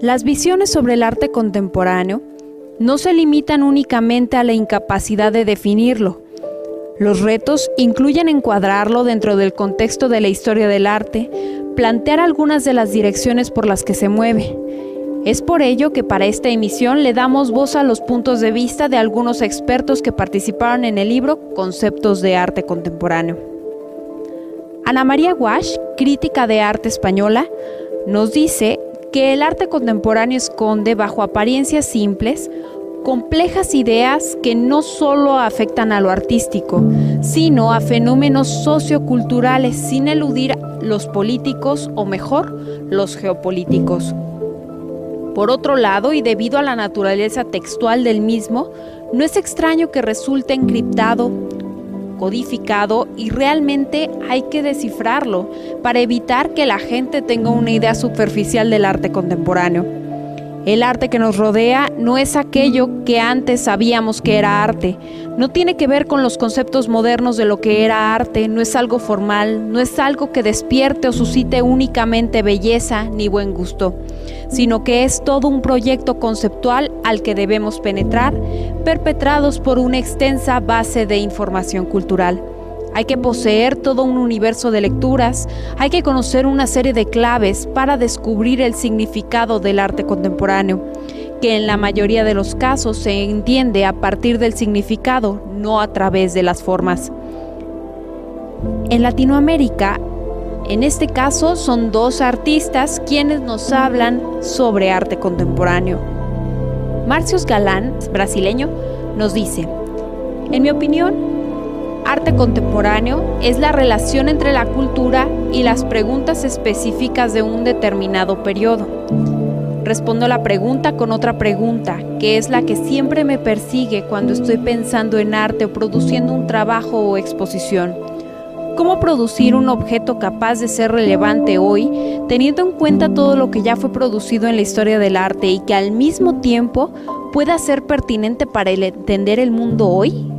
Las visiones sobre el arte contemporáneo no se limitan únicamente a la incapacidad de definirlo. Los retos incluyen encuadrarlo dentro del contexto de la historia del arte, plantear algunas de las direcciones por las que se mueve. Es por ello que para esta emisión le damos voz a los puntos de vista de algunos expertos que participaron en el libro Conceptos de Arte Contemporáneo. Ana María Wash, crítica de arte española, nos dice que el arte contemporáneo esconde bajo apariencias simples complejas ideas que no solo afectan a lo artístico, sino a fenómenos socioculturales sin eludir los políticos o mejor, los geopolíticos. Por otro lado, y debido a la naturaleza textual del mismo, no es extraño que resulte encriptado codificado y realmente hay que descifrarlo para evitar que la gente tenga una idea superficial del arte contemporáneo. El arte que nos rodea no es aquello que antes sabíamos que era arte. No tiene que ver con los conceptos modernos de lo que era arte, no es algo formal, no es algo que despierte o suscite únicamente belleza ni buen gusto, sino que es todo un proyecto conceptual al que debemos penetrar, perpetrados por una extensa base de información cultural. Hay que poseer todo un universo de lecturas, hay que conocer una serie de claves para descubrir el significado del arte contemporáneo, que en la mayoría de los casos se entiende a partir del significado, no a través de las formas. En Latinoamérica, en este caso son dos artistas quienes nos hablan sobre arte contemporáneo. Marcios Galán, brasileño, nos dice, en mi opinión, arte contemporáneo es la relación entre la cultura y las preguntas específicas de un determinado periodo. Respondo la pregunta con otra pregunta, que es la que siempre me persigue cuando estoy pensando en arte o produciendo un trabajo o exposición. ¿Cómo producir un objeto capaz de ser relevante hoy, teniendo en cuenta todo lo que ya fue producido en la historia del arte y que al mismo tiempo pueda ser pertinente para entender el mundo hoy?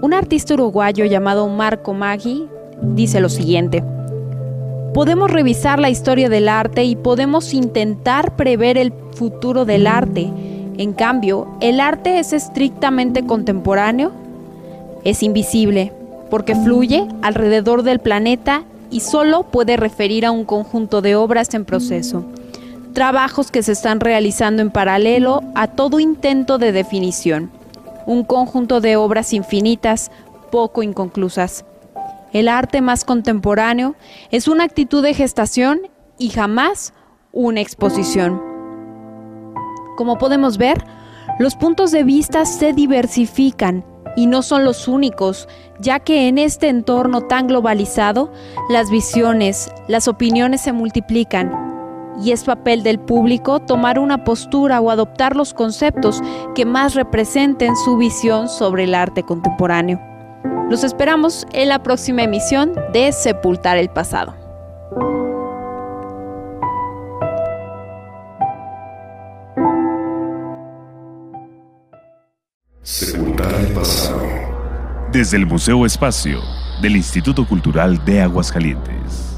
Un artista uruguayo llamado Marco Maggi dice lo siguiente. Podemos revisar la historia del arte y podemos intentar prever el futuro del arte. En cambio, el arte es estrictamente contemporáneo, es invisible, porque fluye alrededor del planeta y solo puede referir a un conjunto de obras en proceso, trabajos que se están realizando en paralelo a todo intento de definición un conjunto de obras infinitas, poco inconclusas. El arte más contemporáneo es una actitud de gestación y jamás una exposición. Como podemos ver, los puntos de vista se diversifican y no son los únicos, ya que en este entorno tan globalizado, las visiones, las opiniones se multiplican y es papel del público tomar una postura o adoptar los conceptos que más representen su visión sobre el arte contemporáneo. Los esperamos en la próxima emisión de Sepultar el Pasado. Sepultar el Pasado. Desde el Museo Espacio del Instituto Cultural de Aguascalientes.